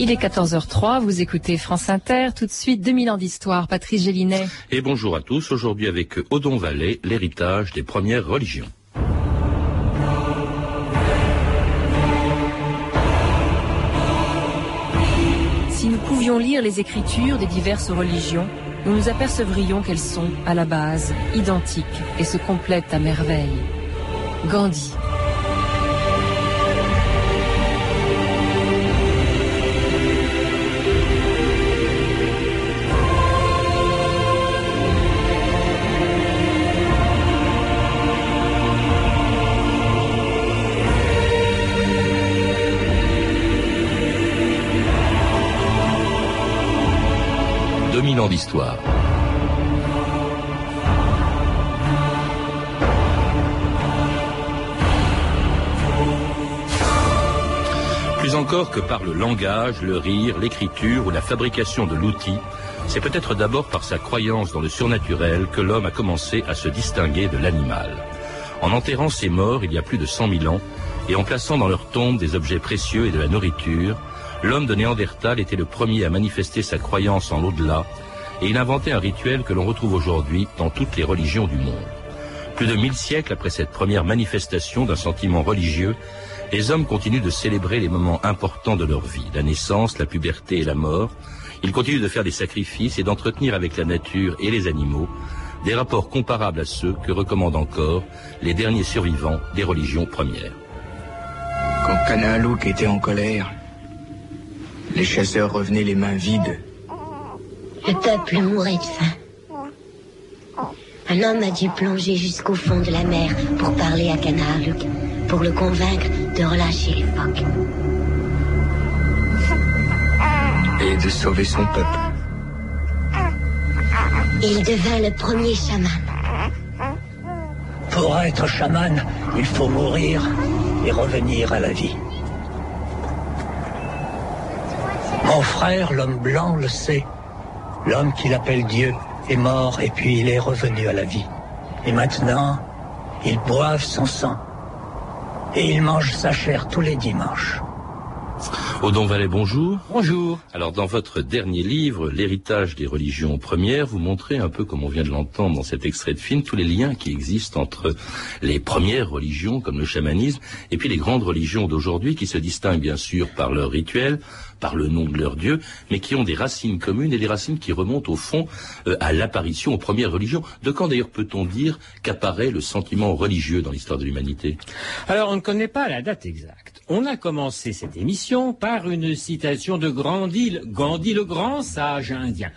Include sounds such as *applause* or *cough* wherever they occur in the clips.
Il est 14h03, vous écoutez France Inter, tout de suite 2000 ans d'histoire, Patrice Gélinet. Et bonjour à tous, aujourd'hui avec Odon Vallée, l'héritage des premières religions. Si nous pouvions lire les écritures des diverses religions, nous nous apercevrions qu'elles sont, à la base, identiques et se complètent à merveille. Gandhi, 2000 ans d'histoire. Plus encore que par le langage, le rire, l'écriture ou la fabrication de l'outil, c'est peut-être d'abord par sa croyance dans le surnaturel que l'homme a commencé à se distinguer de l'animal. En enterrant ses morts il y a plus de 100 000 ans et en plaçant dans leur tombe des objets précieux et de la nourriture, l'homme de Néandertal était le premier à manifester sa croyance en l'au-delà et il inventait un rituel que l'on retrouve aujourd'hui dans toutes les religions du monde. Plus de mille siècles après cette première manifestation d'un sentiment religieux, les hommes continuent de célébrer les moments importants de leur vie, la naissance, la puberté et la mort. Ils continuent de faire des sacrifices et d'entretenir avec la nature et les animaux des rapports comparables à ceux que recommandent encore les derniers survivants des religions premières. Quand Kanalouk était en colère, les chasseurs revenaient les mains vides. Le peuple mourait de faim. Un homme a dû plonger jusqu'au fond de la mer pour parler à Kanalouk, pour le convaincre de relâcher les phoques. Et de sauver son peuple. Il devint le premier chaman. Pour être chaman, il faut mourir et revenir à la vie. Mon frère, l'homme blanc, le sait. L'homme qu'il appelle Dieu est mort et puis il est revenu à la vie. Et maintenant, ils boivent son sang. Et ils mangent sa chair tous les dimanches. Odon Vallet, bonjour. Bonjour. Alors, dans votre dernier livre, L'héritage des religions premières, vous montrez un peu, comme on vient de l'entendre dans cet extrait de film, tous les liens qui existent entre les premières religions, comme le chamanisme, et puis les grandes religions d'aujourd'hui, qui se distinguent bien sûr par leurs rituels, par le nom de leur Dieu, mais qui ont des racines communes et des racines qui remontent au fond euh, à l'apparition aux premières religions. De quand d'ailleurs peut-on dire qu'apparaît le sentiment religieux dans l'histoire de l'humanité? Alors on ne connaît pas la date exacte. On a commencé cette émission par une citation de Gandhi, Gandhi le grand sage indien.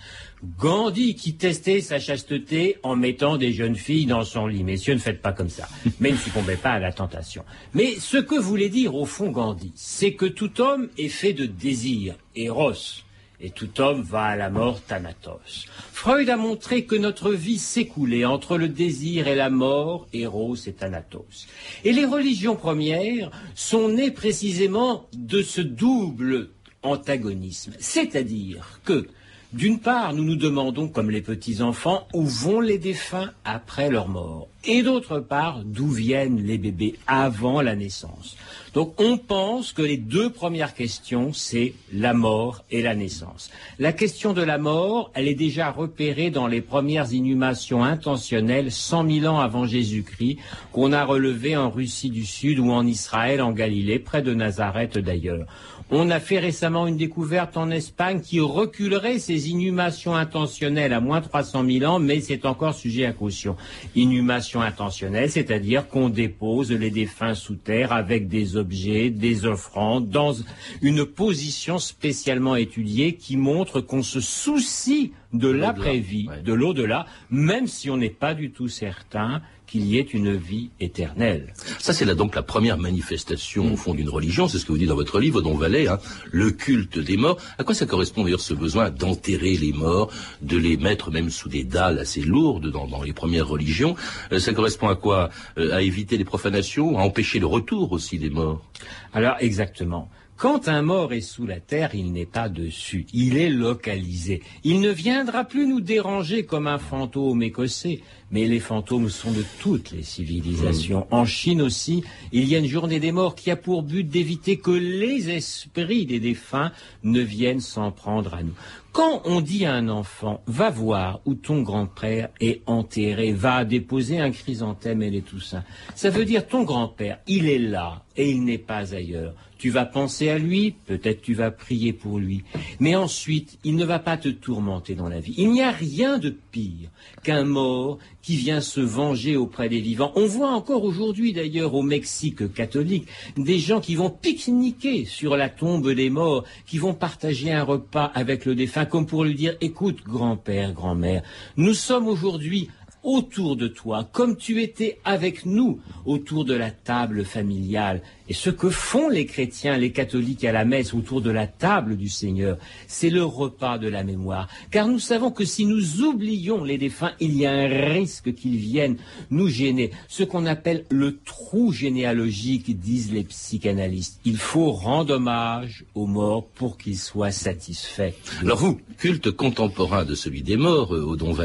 Gandhi qui testait sa chasteté en mettant des jeunes filles dans son lit. Messieurs, ne faites pas comme ça. Mais ne succombez pas à la tentation. Mais ce que voulait dire au fond Gandhi, c'est que tout homme est fait de désir, Eros, et tout homme va à la mort Thanatos. Freud a montré que notre vie s'écoulait entre le désir et la mort, Eros et Thanatos. Et les religions premières sont nées précisément de ce double antagonisme. C'est-à-dire que d'une part, nous nous demandons, comme les petits-enfants, où vont les défunts après leur mort Et d'autre part, d'où viennent les bébés avant la naissance Donc on pense que les deux premières questions, c'est la mort et la naissance. La question de la mort, elle est déjà repérée dans les premières inhumations intentionnelles 100 000 ans avant Jésus-Christ, qu'on a relevées en Russie du Sud ou en Israël, en Galilée, près de Nazareth d'ailleurs. On a fait récemment une découverte en Espagne qui reculerait ces inhumations intentionnelles à moins 300 000 ans, mais c'est encore sujet à caution. Inhumation intentionnelle, c'est-à-dire qu'on dépose les défunts sous terre avec des objets, des offrandes, dans une position spécialement étudiée qui montre qu'on se soucie de l'après-vie, de l'au-delà, même si on n'est pas du tout certain qu'il y ait une vie éternelle. Ça, c'est là donc la première manifestation, au fond, d'une religion. C'est ce que vous dites dans votre livre, Don Valais, hein, le culte des morts. À quoi ça correspond d'ailleurs ce besoin d'enterrer les morts, de les mettre même sous des dalles assez lourdes dans, dans les premières religions? Euh, Ça correspond à quoi? Euh, À éviter les profanations, à empêcher le retour aussi des morts? Alors, exactement Quand un mort est sous la terre, il n'est pas dessus, il est localisé. Il ne viendra plus nous déranger comme un fantôme écossais, mais les fantômes sont de toutes les civilisations. En Chine aussi, il y a une journée des morts qui a pour but d'éviter que les esprits des défunts ne viennent s'en prendre à nous. Quand on dit à un enfant, va voir où ton grand-père est enterré, va déposer un chrysanthème et les Toussaint, ça veut dire ton grand-père, il est là et il n'est pas ailleurs. Tu vas penser à lui, peut-être tu vas prier pour lui, mais ensuite, il ne va pas te tourmenter dans la vie. Il n'y a rien de pire qu'un mort qui vient se venger auprès des vivants. On voit encore aujourd'hui d'ailleurs au Mexique catholique des gens qui vont pique-niquer sur la tombe des morts, qui vont partager un repas avec le défunt comme pour lui dire écoute grand-père, grand-mère, nous sommes aujourd'hui autour de toi, comme tu étais avec nous autour de la table familiale. Et ce que font les chrétiens, les catholiques à la messe autour de la table du Seigneur, c'est le repas de la mémoire. Car nous savons que si nous oublions les défunts, il y a un risque qu'ils viennent nous gêner. Ce qu'on appelle le trou généalogique, disent les psychanalystes. Il faut rendre hommage aux morts pour qu'ils soient satisfaits. Alors vous, culte contemporain de celui des morts, euh, au Don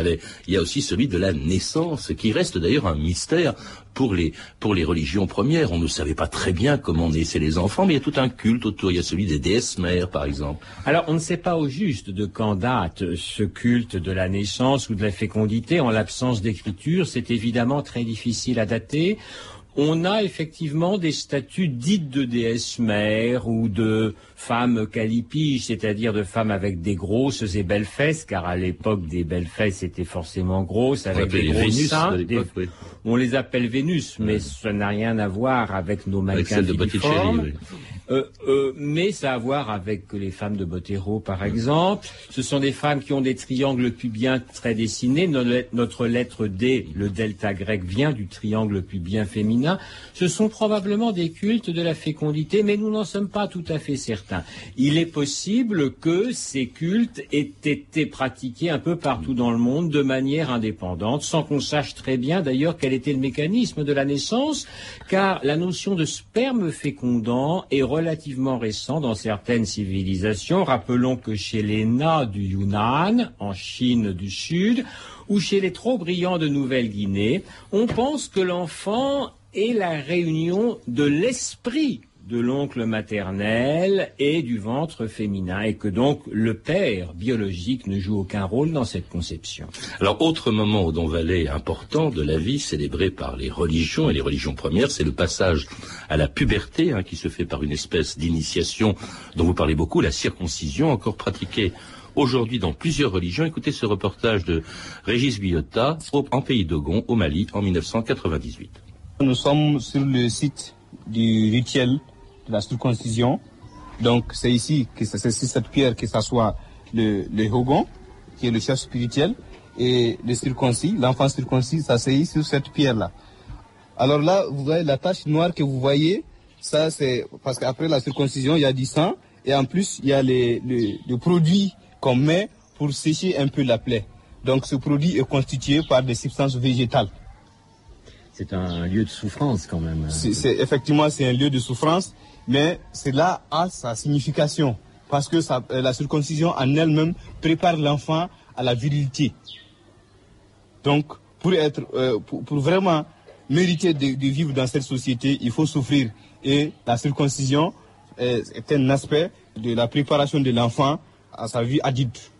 il y a aussi celui de la naissance, qui reste d'ailleurs un mystère pour les, pour les religions premières. On ne savait pas très bien comment naissaient les enfants, mais il y a tout un culte autour. Il y a celui des déesses mères, par exemple. Alors, on ne sait pas au juste de quand date ce culte de la naissance ou de la fécondité. En l'absence d'écriture, c'est évidemment très difficile à dater on a effectivement des statues dites de déesses mères ou de femmes calipiges, c'est-à-dire de femmes avec des grosses et belles fesses, car à l'époque des belles fesses étaient forcément grosses, avec des gros Vénus, seins. Des- oui. On les appelle Vénus, mais ça n'a rien à voir avec nos mannequins de filiformes. Euh, euh, mais ça a à voir avec les femmes de Botero, par exemple. Ce sont des femmes qui ont des triangles pubiens très dessinés. Notre lettre, notre lettre D, le delta grec, vient du triangle pubien féminin. Ce sont probablement des cultes de la fécondité, mais nous n'en sommes pas tout à fait certains. Il est possible que ces cultes aient été pratiqués un peu partout dans le monde de manière indépendante, sans qu'on sache très bien d'ailleurs quel était le mécanisme de la naissance, car la notion de sperme fécondant est relativement récente dans certaines civilisations. Rappelons que chez les Na du Yunnan, en Chine du Sud, ou chez les trop brillants de Nouvelle-Guinée, on pense que l'enfant est la réunion de l'esprit de l'oncle maternel et du ventre féminin, et que donc le père biologique ne joue aucun rôle dans cette conception. Alors, autre moment au Don Valais important de la vie célébré par les religions et les religions premières, c'est le passage à la puberté, hein, qui se fait par une espèce d'initiation dont vous parlez beaucoup, la circoncision, encore pratiquée aujourd'hui dans plusieurs religions. Écoutez ce reportage de Régis Guillotta au- en pays d'Ogon, au Mali, en 1998. Nous sommes sur le site du rituel de la circoncision. Donc c'est ici que c'est sur cette pierre que s'assoit le, le Hogon, qui est le chef spirituel, et le circoncis, l'enfant circoncis s'asseye sur cette pierre-là. Alors là, vous voyez la tache noire que vous voyez, ça c'est parce qu'après la circoncision, il y a du sang, et en plus, il y a les, les, les produits qu'on met pour sécher un peu la plaie. Donc ce produit est constitué par des substances végétales. C'est un lieu de souffrance quand même. C'est- effectivement, c'est un lieu de souffrance, mais cela a sa signification. Parce que euh, la circoncision en elle-même prépare l'enfant à la virilité. Donc, pour, être, euh, pour, vraiment mériter de, vivre dans cette société, il faut souffrir. Et la circoncision euh, est un aspect de la préparation de l'enfant à sa vie adulte.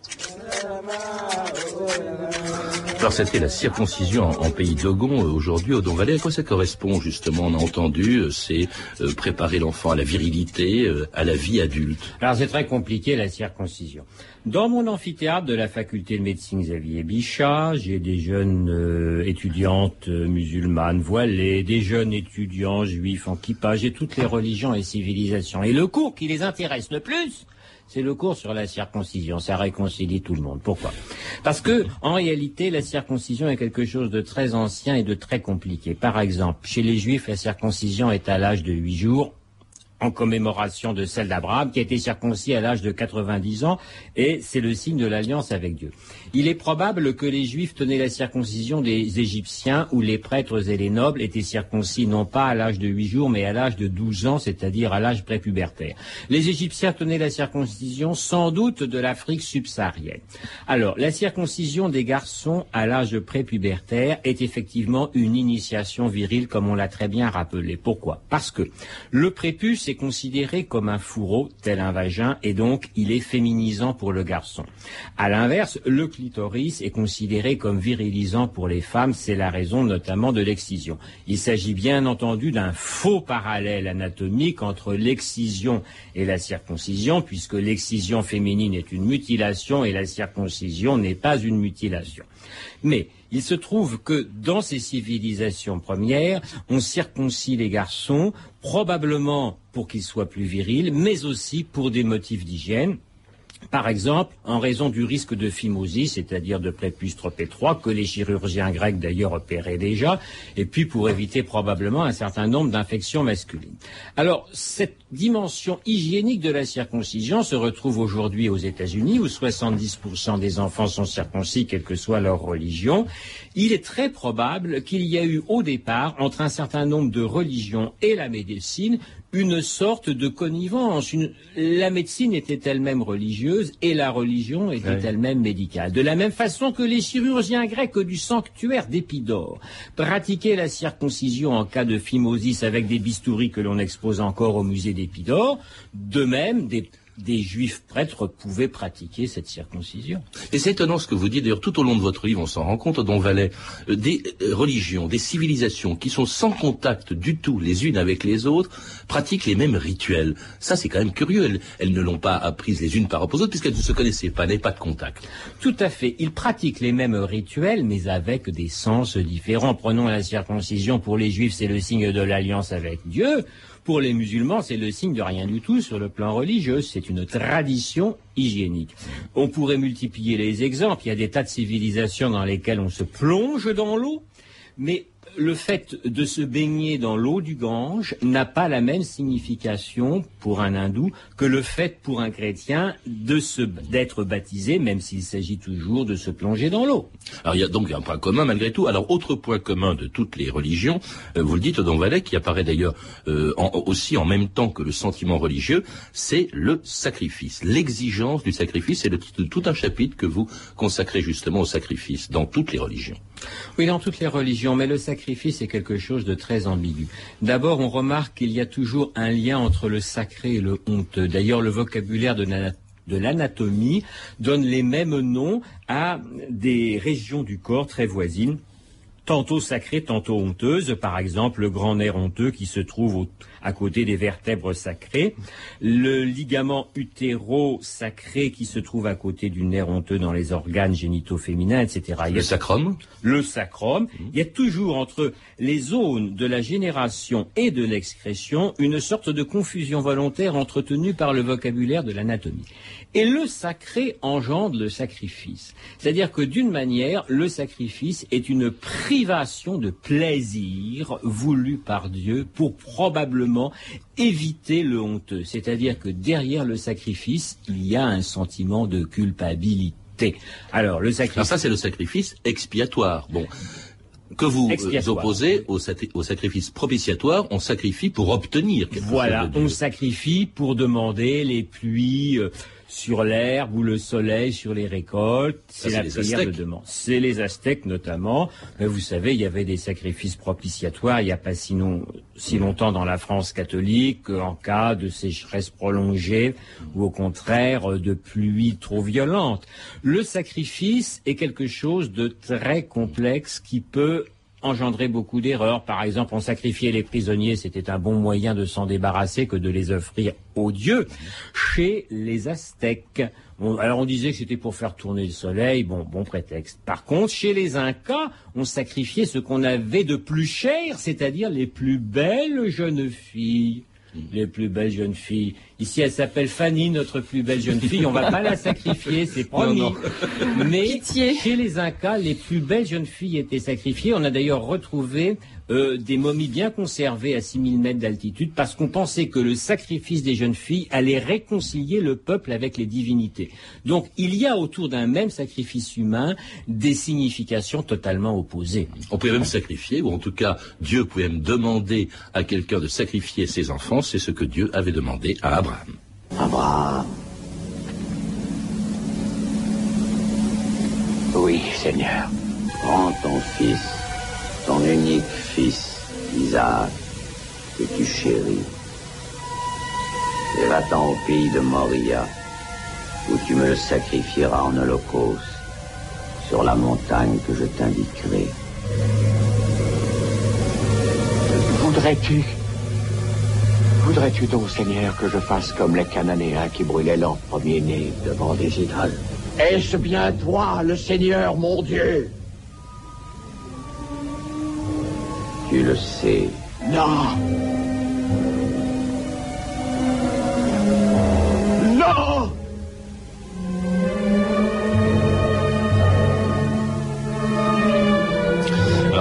Alors c'était la circoncision en, pays d'Ogon euh, aujourd'hui au Don Valais. À quoi ça correspond justement? On a entendu, euh, c'est euh, préparer l'enfant à la virilité, à la vie adulte. Alors c'est très compliqué la circoncision. Dans mon amphithéâtre de la faculté de médecine Xavier Bichat, j'ai des jeunes étudiantes musulmanes voilées, des jeunes étudiants juifs en kippa, j'ai toutes les religions et civilisations. Et le cours qui les intéresse le plus, c'est le cours sur la circoncision. Ça réconcilie tout le monde. Pourquoi? Parce que, en réalité, la circoncision est quelque chose de très ancien et de très compliqué. Par exemple, chez les juifs, la circoncision est à l'âge de huit jours. En commémoration de celle d'Abraham, qui a été circoncis à l'âge de 90 ans, et c'est le signe de l'alliance avec Dieu. Il est probable que les Juifs tenaient la circoncision des Égyptiens, où les prêtres et les nobles étaient circoncis non pas à l'âge de 8 jours, mais à l'âge de 12 ans, c'est-à-dire à, l'âge prépubértaire. Les Égyptiens tenaient la circoncision sans doute de l'Afrique subsaharienne. Alors, la circoncision des garçons à l'âge prépubértaire est effectivement une initiation virile, comme on l'a très bien rappelé. Pourquoi? Parce que le prépuce est considéré comme un fourreau, tel un vagin, et donc il est féminisant pour le garçon. À l'inverse, le clitoris est considéré comme virilisant pour les femmes, c'est la raison notamment de l'excision. Il s'agit bien entendu d'un faux parallèle anatomique entre l'excision et la circoncision, puisque l'excision féminine est une mutilation et la circoncision n'est pas une mutilation. Mais il se trouve que dans ces civilisations premières, on circoncis les garçons, probablement pour qu'ils soient plus virils, mais aussi pour des motifs d'hygiène. Par exemple, en raison du risque de phimosis, c'est-à-dire de prépuce trop étroit, que les chirurgiens grecs d'ailleurs opéraient déjà, et puis pour éviter probablement un certain nombre d'infections masculines. Alors, cette dimension hygiénique de la circoncision se retrouve aujourd'hui aux États-Unis, où 70% des enfants sont circoncis, quelle que soit leur religion. Il est très probable qu'il y a eu au départ, entre un certain nombre de religions et la médecine, une sorte de connivence. La médecine était elle-même religieuse et la religion était elle-même médicale. De la même façon que les chirurgiens grecs du sanctuaire d'Épidore pratiquaient la circoncision en cas de phimosis avec des bistouris que l'on expose encore au musée d'Épidore, de même des des juifs prêtres pouvaient pratiquer cette circoncision. Et c'est étonnant ce que vous dites, d'ailleurs tout au long de votre livre on s'en rend compte, Don Valais, euh, des euh, religions, des civilisations qui sont sans contact du tout les unes avec les autres, pratiquent les mêmes rituels. Ça c'est quand même curieux, elles, ne l'ont pas apprises les unes par rapport aux autres puisqu'elles ne se connaissaient pas, n'avaient pas de contact. Tout à fait, ils pratiquent les mêmes rituels mais avec des sens différents. Prenons la circoncision, pour les juifs c'est le signe de l'alliance avec Dieu. Pour les musulmans, c'est le signe de rien du tout sur le plan religieux. C'est une tradition hygiénique. On pourrait multiplier les exemples. Il y a des tas de civilisations dans lesquelles on se plonge dans l'eau, mais le fait de se baigner dans l'eau du Gange n'a pas la même signification pour un hindou que le fait pour un chrétien de d'être baptisé, même s'il s'agit toujours de se plonger dans l'eau. Alors il y a donc un point commun malgré tout. Alors autre point commun de toutes les religions, euh, vous le dites Don Valais, qui apparaît d'ailleurs euh, aussi en même temps que le sentiment religieux, c'est le sacrifice, l'exigence du sacrifice. C'est tout un chapitre que vous consacrez justement au sacrifice dans toutes les religions. Oui, dans toutes les religions, mais le sacrifice est quelque chose de très ambigu. D'abord, on remarque qu'il y a toujours un lien entre le sacré et le honteux. D'ailleurs, le vocabulaire de l'anatomie donne les mêmes noms à des régions du corps très voisines tantôt sacrées, tantôt honteuses. Par exemple, le grand nerf honteux qui se trouve à côté des vertèbres sacrées, le ligament utéro-sacré qui se trouve à côté du nerf honteux dans les organes génitaux féminins, etc. le sacrum Le sacrum. Mmh. Il y a toujours entre les zones de la génération et de l'excrétion une sorte de confusion volontaire entretenue par le vocabulaire de l'anatomie. Et le sacré engendre le sacrifice. C'est-à-dire que d'une manière, le sacrifice est une privation de plaisir voulu par Dieu pour probablement éviter le honteux. C'est-à-dire que derrière le sacrifice, il y a un sentiment de culpabilité. Alors, le sacrifice. Alors ça, c'est le sacrifice expiatoire. Bon que vous opposez au, sacrifice propitiatoire, on sacrifie pour obtenir quelque voilà, chose. Voilà, on sacrifie pour demander les pluies, euh, sur l'herbe ou le soleil sur les récoltes. C'est la prière de demande. C'est les Aztèques notamment. Mais vous savez, il y avait des sacrifices propitiatoires il n'y a pas si, si longtemps dans la France catholique en cas de sécheresse prolongée ou au contraire de pluie trop violente. Le sacrifice est quelque chose de très complexe qui peut engendrer beaucoup d'erreurs. Par exemple, on sacrifiait les prisonniers, c'était un bon moyen de s'en débarrasser que de les offrir aux dieux. Chez les Aztèques, alors on disait que c'était pour faire tourner le soleil, bon, bon prétexte. Par contre, chez les Incas, on sacrifiait ce qu'on avait de plus cher, c'est-à-dire les plus belles jeunes filles. Les plus belles jeunes filles, Ici, elle s'appelle Fanny, notre plus belle jeune fille. On va pas la sacrifier, c'est promis. Mais chez les Incas, les plus belles jeunes filles étaient sacrifiées. On a d'ailleurs retrouvé euh, des momies bien conservées à 6000 mètres d'altitude parce qu'on pensait que le sacrifice des jeunes filles allait réconcilier le peuple avec les divinités. Donc il y a autour d'un même sacrifice humain des significations totalement opposées. On pouvait même sacrifier, ou en tout cas Dieu pouvait même demander à quelqu'un de sacrifier ses enfants, c'est ce que Dieu avait demandé à Abraham. Abraham. Oui, Seigneur. Prends ton fils, ton unique fils, Isaac, que tu chéris, et va-t'en au pays de Moria, où tu me le sacrifieras en holocauste, sur la montagne que je t'indiquerai. Voudrais-tu Voudrais-tu donc, Seigneur, que je fasse comme les Cananéens qui brûlaient leur premier-né devant des idoles Est-ce bien toi, le Seigneur, mon Dieu? Tu le sais. Non Non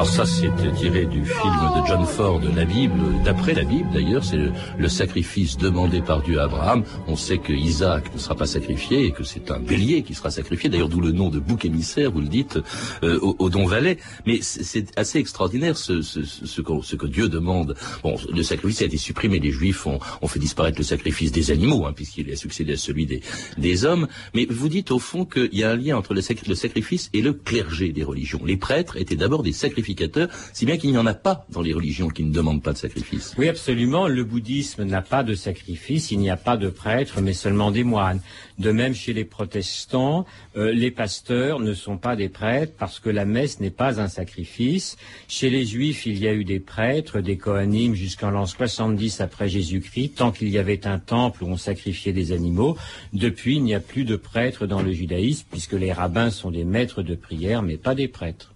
Ça, c'est tiré du film de John Ford, la Bible, d'après la Bible d'ailleurs, c'est le, sacrifice demandé par Dieu à Abraham. On sait que Isaac ne sera pas sacrifié et que c'est un bélier qui sera sacrifié, d'ailleurs d'où le nom de bouc émissaire, vous le dites, euh, au, Don Valais. Mais c'est assez extraordinaire ce, ce, ce, que, ce, que, Dieu demande. Bon, le sacrifice a été supprimé, les Juifs ont, ont fait disparaître le sacrifice des animaux, hein, puisqu'il a succédé à celui des, des hommes. Mais vous dites au fond qu'il y a un lien entre le, sacrifice et le clergé des religions. Les prêtres étaient d'abord des sacrificateurs si bien qu'il n'y en a pas dans les religions qui ne demandent pas de sacrifice. Oui, absolument. Le bouddhisme n'a pas de sacrifice, il n'y a pas de prêtres, mais seulement des moines. De même, chez les protestants, euh, les pasteurs ne sont pas des prêtres parce que la messe n'est pas un sacrifice. Chez les juifs, il y a eu des prêtres, des coanimes jusqu'en l'an 70 après Jésus-Christ, tant qu'il y avait un temple où on sacrifiait des animaux. Depuis, il n'y a plus de prêtres dans le judaïsme puisque les rabbins sont des maîtres de prière, mais pas des prêtres.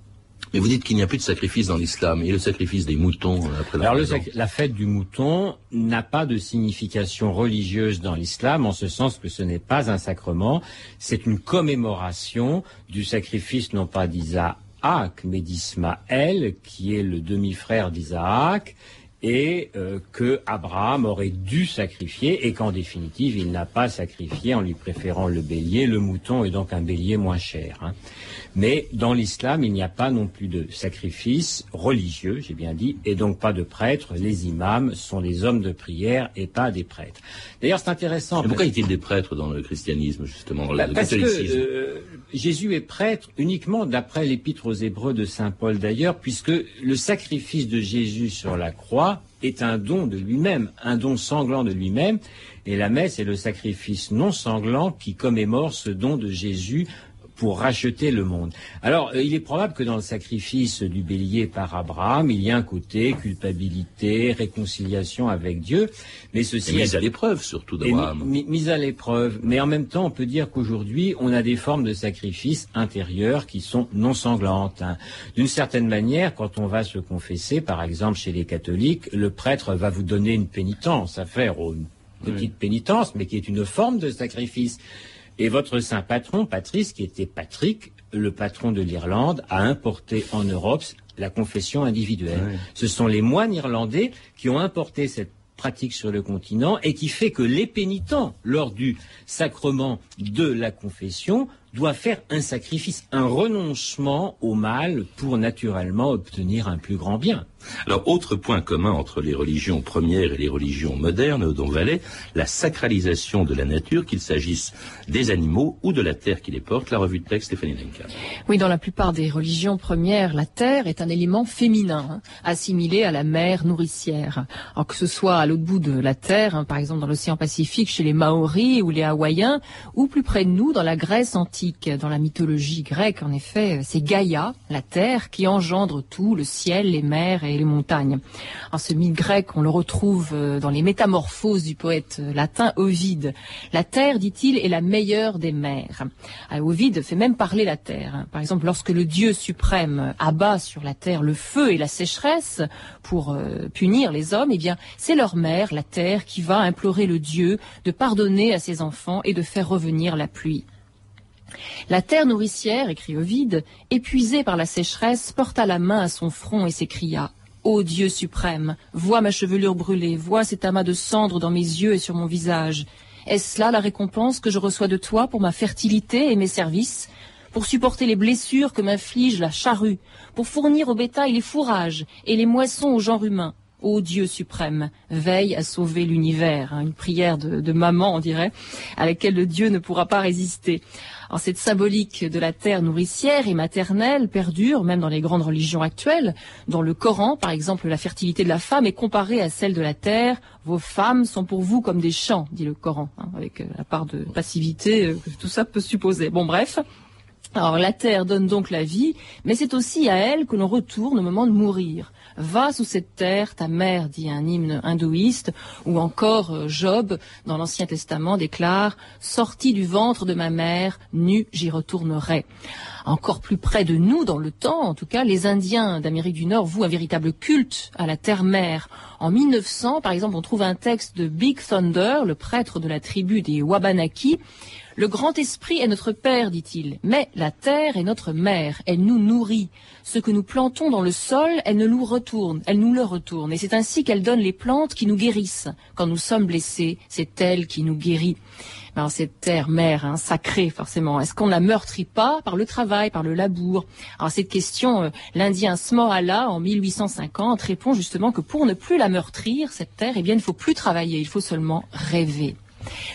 Mais vous dites qu'il n'y a plus de sacrifice dans l'islam. Et le sacrifice des moutons euh, après la Alors la fête du mouton n'a pas de signification religieuse dans l'islam, en ce sens que ce n'est pas un sacrement. C'est une commémoration du sacrifice non pas d'Isaac, mais d'Ismaël, qui est le demi-frère d'Isaac, et euh, que Abraham aurait dû sacrifier et qu'en définitive il n'a pas sacrifié en lui préférant le bélier. Le mouton est donc un bélier moins cher. Hein. Mais dans l'islam, il n'y a pas non plus de sacrifice religieux, j'ai bien dit, et donc pas de prêtres. Les imams sont des hommes de prière et pas des prêtres. D'ailleurs, c'est intéressant. pourquoi y a-t-il des prêtres dans le christianisme, justement, dans bah, Parce que euh, Jésus est prêtre uniquement d'après l'épître aux Hébreux de Saint Paul d'ailleurs, puisque le sacrifice de Jésus sur la croix est un don de lui-même, un don sanglant de lui-même, et la messe est le sacrifice non sanglant qui commémore ce don de Jésus pour racheter le monde. Alors, euh, il est probable que dans le sacrifice du bélier par Abraham, il y a un côté culpabilité, réconciliation avec Dieu, mais ceci... mise à l'épreuve, surtout d'Abraham. Mise à l'épreuve. Mais en même temps, on peut dire qu'aujourd'hui, on a des formes de sacrifice intérieurs qui sont non sanglantes. Hein. D'une certaine manière, quand on va se confesser, par exemple chez les catholiques, le prêtre va vous donner une pénitence à faire, une petite pénitence, mais qui est une forme de sacrifice. Et votre saint patron, Patrice, qui était Patrick, le patron de l'Irlande, a importé en Europe la confession individuelle. Ce sont les moines irlandais qui ont importé cette pratique sur le continent et qui fait que les pénitents, lors du sacrement de la confession, doivent faire un sacrifice, un renoncement au mal pour naturellement obtenir un plus grand bien. Alors, autre point commun entre les religions premières et les religions modernes, dont valait la sacralisation de la nature, qu'il s'agisse des animaux ou de la terre qui les porte. La revue de texte, Stéphanie Lenka. Oui, dans la plupart des religions premières, la terre est un élément féminin, hein, assimilé à la mer nourricière. Alors que ce soit à l'autre bout de la terre, hein, par exemple dans l'océan Pacifique chez les Maoris ou les Hawaïens, ou plus près de nous, dans la Grèce antique. Dans la mythologie grecque, en effet, c'est Gaïa, la terre, qui engendre tout, le ciel, les mers et les montagnes. En ce mythe grec, on le retrouve euh, dans les métamorphoses du poète latin Ovide. La terre, dit-il, est la meilleure des mers. Ah, Ovide fait même parler la terre. Par exemple, lorsque le dieu suprême abat sur la terre le feu et la sécheresse pour euh, punir les hommes, eh bien, c'est leur mère, la terre, qui va implorer le dieu de pardonner à ses enfants et de faire revenir la pluie. La terre nourricière, écrit Ovide, épuisée par la sécheresse, porta la main à son front et s'écria Ô Dieu suprême, vois ma chevelure brûlée, vois cet amas de cendres dans mes yeux et sur mon visage. Est-ce là la récompense que je reçois de toi pour ma fertilité et mes services? Pour supporter les blessures que m'inflige la charrue, pour fournir au bétail les fourrages et les moissons au genre humain. Ô Dieu suprême, veille à sauver l'univers. Hein, une prière de, maman, on dirait, à laquelle le Dieu ne pourra pas résister. Alors, cette symbolique de la terre nourricière et maternelle perdure même dans les grandes religions actuelles. Dans le Coran, par exemple, la fertilité de la femme est comparée à celle de la terre. Vos femmes sont pour vous comme des champs, dit le Coran, hein, avec euh, la part de passivité euh, que tout ça peut supposer. Bon, bref. Alors la terre donne donc la vie, mais c'est aussi à elle que l'on retourne au moment de mourir. Va sous cette terre, ta mère, dit un hymne hindouiste, ou encore euh, Job, dans l'Ancien Testament, déclare Sorti du ventre de ma mère, nu j'y retournerai. Encore plus près de nous, dans le temps, en tout cas, les Indiens d'Amérique du Nord vouent un véritable culte à la terre-mère. En 1900, par exemple, on trouve un texte de Big Thunder, le prêtre de la tribu des Wabanaki, le grand esprit est notre père, dit-il, mais la terre est notre mère, elle nous nourrit. Ce que nous plantons dans le sol, elle nous le retourne, elle nous le retourne, et c'est ainsi qu'elle donne les plantes qui nous guérissent. Quand nous sommes blessés, c'est elle qui nous guérit. Alors cette terre mère, hein, sacrée forcément, est-ce qu'on la meurtrit pas par le travail, par le labour? Alors cette question, euh, l'Indien Smohala en 1850 répond justement que pour ne plus la meurtrir, cette terre, eh bien il ne faut plus travailler, il faut seulement rêver.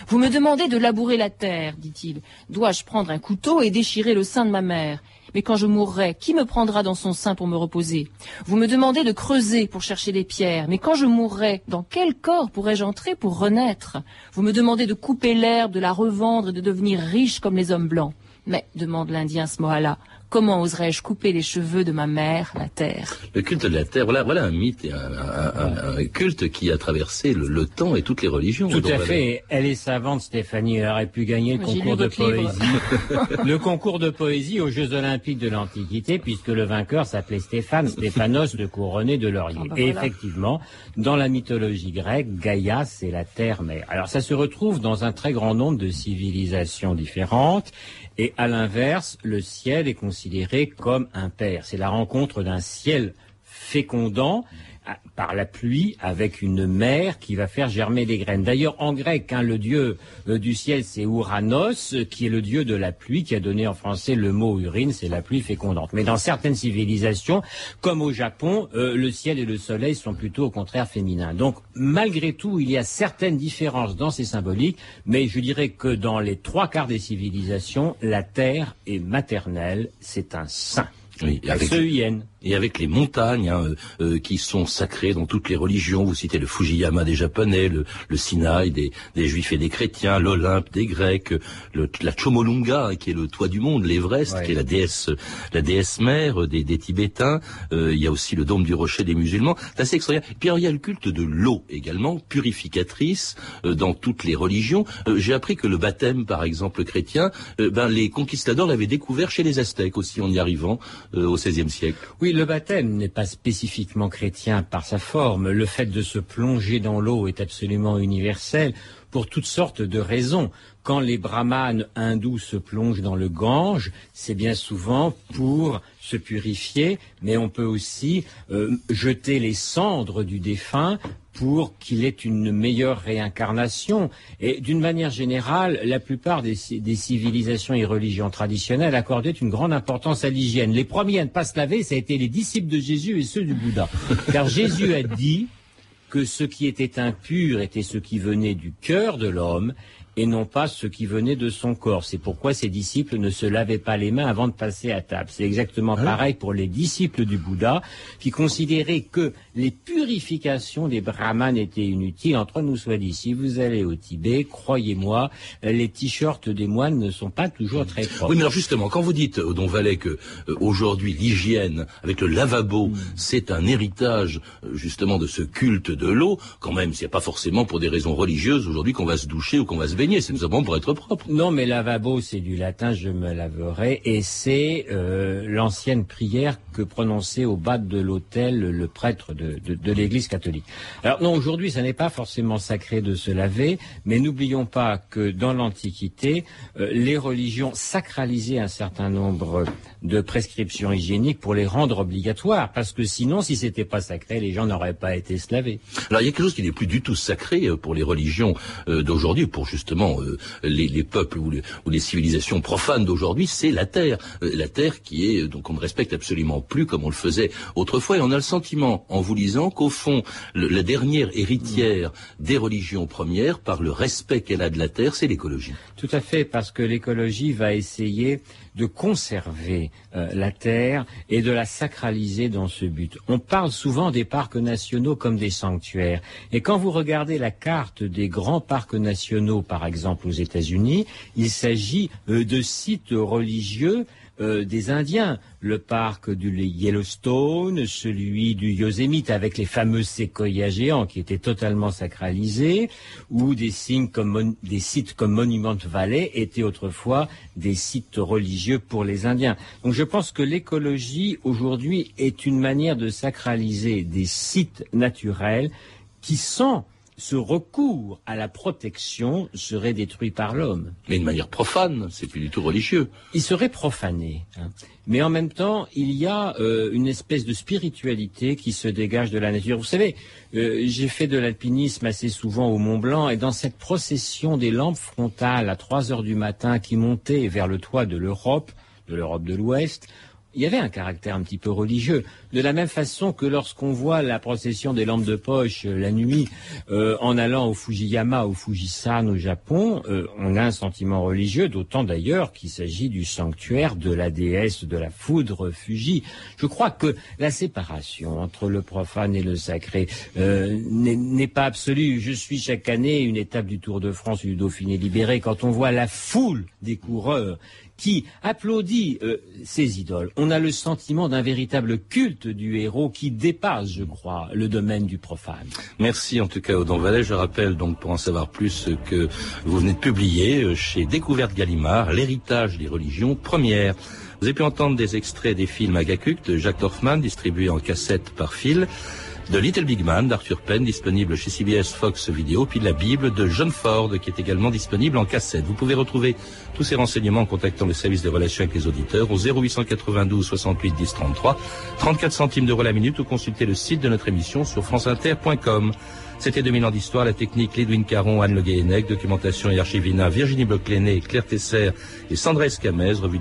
Vous me demandez de labourer la terre, dit-il. Dois-je prendre un couteau et déchirer le sein de ma mère? Mais quand je mourrai, qui me prendra dans son sein pour me reposer? Vous me demandez de creuser pour chercher des pierres, mais quand je mourrai, dans quel corps pourrais-je entrer pour renaître? Vous me demandez de couper l'herbe, de la revendre et de devenir riche comme les hommes blancs. Mais, demande l'Indien Smohala, Comment oserais-je couper les cheveux de ma mère, la terre? Le culte de la terre, voilà, voilà un mythe, et un, culte qui a traversé le, temps et toutes les religions. Tout à fait. Elle est savante, Stéphanie. Elle aurait pu gagner le concours de poésie. *laughs* le concours de poésie aux Jeux Olympiques de l'Antiquité, puisque le vainqueur s'appelait Stéphane, Stéphanos de couronné de laurier. Ah bah et effectivement, dans la mythologie grecque, Gaïa, c'est la terre-mère. Alors ça se retrouve dans un très grand nombre de civilisations différentes. Et à l'inverse, le ciel est considéré comme un père. C'est la rencontre d'un ciel fécondant par la pluie avec une mer qui va faire germer des graines. D'ailleurs, en grec, hein, le dieu euh, du ciel, c'est Ouranos, qui est le dieu de la pluie, qui a donné en français le mot urine, c'est la pluie fécondante. Mais dans certaines civilisations, comme au Japon, euh, le ciel et le soleil sont plutôt au contraire féminins. Donc, malgré tout, il y a certaines différences dans ces symboliques, mais je dirais que dans les trois quarts des civilisations, la terre est maternelle, c'est un saint. Oui, avec, et avec les montagnes hein, euh, euh, qui sont sacrées dans toutes les religions. Vous citez le Fujiyama des Japonais, le, le Sinaï des, des, Juifs et des chrétiens, l'Olympe des Grecs, le, la Chomolunga hein, qui est le toit du monde, l'Everest qui est la déesse, la déesse mère des, des Tibétains. Euh, il y a aussi le dôme du rocher des musulmans. C'est assez extraordinaire. Puis il y a le culte de l'eau également, purificatrice dans toutes les religions. J'ai appris que le baptême, par exemple chrétien, ben les conquistadors l'avaient découvert chez les Aztèques aussi en y arrivant. Euh, au XVIe siècle. Oui, le baptême n'est pas spécifiquement chrétien par sa forme. Le fait de se plonger dans l'eau est absolument universel pour toutes sortes de raisons. Quand les brahmanes hindous se plongent dans le Gange, c'est bien souvent pour se purifier, mais on peut aussi euh, jeter les cendres du défunt pour qu'il ait une meilleure réincarnation. Et d'une manière générale, la plupart des, civilisations et religions traditionnelles accordaient une grande importance à l'hygiène. Les premiers à ne pas se laver, ça a été les disciples de Jésus et ceux du Bouddha. *laughs* Car Jésus a dit que ce qui était impur était ce qui venait du cœur de l'homme et non pas ce qui venait de son corps. C'est pourquoi ses disciples ne se lavaient pas les mains avant de passer à table. C'est exactement pareil pour les disciples du Bouddha qui considéraient que les purifications des brahmanes étaient inutiles. Entre nous soit dit, si vous allez au Tibet, croyez-moi, les t-shirts des moines ne sont pas toujours très propres. Oui, mais alors justement, quand vous dites, euh, Don Valet, que euh, aujourd'hui l'hygiène avec le lavabo, Hmm. c'est un héritage euh, justement de ce culte de l'eau, quand même, c'est pas forcément pour des raisons religieuses aujourd'hui qu'on va se doucher ou qu'on va se baigner, c'est tout simplement pour être propre. Non, mais lavabo, c'est du latin, je me laverai, et c'est euh, l'ancienne prière que prononçait au bas de l'autel le prêtre de, de- de l'Église catholique. Alors non, aujourd'hui, ça n'est pas forcément sacré de se laver, mais n'oublions pas que dans l'Antiquité, euh, les religions sacralisaient un certain nombre de prescriptions hygiéniques pour les rendre obligatoires, parce que sinon, si c'était pas sacré, les gens n'auraient pas été se laver. Alors il y a quelque chose qui n'est plus du tout sacré euh, pour les religions euh, d'aujourd'hui, pour justement euh, les, les peuples ou les, civilisations profanes d'aujourd'hui, c'est la terre. Euh, la terre qui est, euh, donc on ne respecte absolument plus comme on le faisait autrefois, et on a le sentiment, en vous lisant, qu'au fond, la dernière héritière des religions premières, par le respect qu'elle a de la terre, c'est l'écologie. Tout à fait, parce que l'écologie va essayer de conserver euh, la terre et de la sacraliser dans ce but. On parle souvent des parcs nationaux comme des sanctuaires. Et quand vous regardez la carte des grands parcs nationaux, par exemple aux États-Unis, il s'agit euh, de sites religieux euh, des Indiens, le parc du Yellowstone, celui du Yosemite avec les fameux séquoias géants qui étaient totalement sacralisés, ou des, des sites comme Monument Valley étaient autrefois des sites religieux pour les Indiens. Donc je pense que l'écologie aujourd'hui est une manière de sacraliser des sites naturels qui, sans ce recours à la protection, seraient détruits par l'homme. Mais de manière profane, c'est plus du tout religieux. Il serait profané. hein. Mais en même temps, il y a euh, une espèce de spiritualité qui se dégage de la nature. Vous savez, euh, j'ai fait de l'alpinisme assez souvent au Mont Blanc et dans cette procession des lampes frontales à 3 heures du matin qui montaient vers le toit de l'Europe, de l'Europe de l'Ouest, il y avait un caractère un petit peu religieux. De la même façon que lorsqu'on voit la procession des lampes de poche euh, la nuit euh, en allant au Fujiyama, au Fujisan au Japon, euh, on a un sentiment religieux, d'autant d'ailleurs qu'il s'agit du sanctuaire de la déesse de la foudre Fuji. Je crois que la séparation entre le profane et le sacré n'est pas absolue. Je suis chaque année une étape du Tour de France du Dauphiné libéré quand on voit la foule des coureurs qui applaudit ces idoles. A le sentiment d'un véritable culte du héros qui dépasse, je crois, le domaine du profane. Merci en tout cas Odon Vallet. Je rappelle donc pour en savoir plus euh, que vous venez de publier euh, chez Découverte Gallimard l'héritage des religions premières. Vous avez pu entendre des extraits des films Agakuk de Jacques Dorfman distribués en cassette par fil, de Little Big Man d'Arthur Penn disponible chez CBS Fox Video, puis la Bible de John Ford qui est également disponible en cassette. Vous pouvez retrouver tous ces renseignements en contactant le service des relations avec les auditeurs au 0892 68 10 33, 34 centimes d'euros la minute ou consulter le site de notre émission sur franceinter.com. C'était 2000 ans d'histoire, la technique Lédouine Caron, Anne Le documentation et archivina Virginie Bloch-Léné, Claire Tesser et Sandra Escamez, revue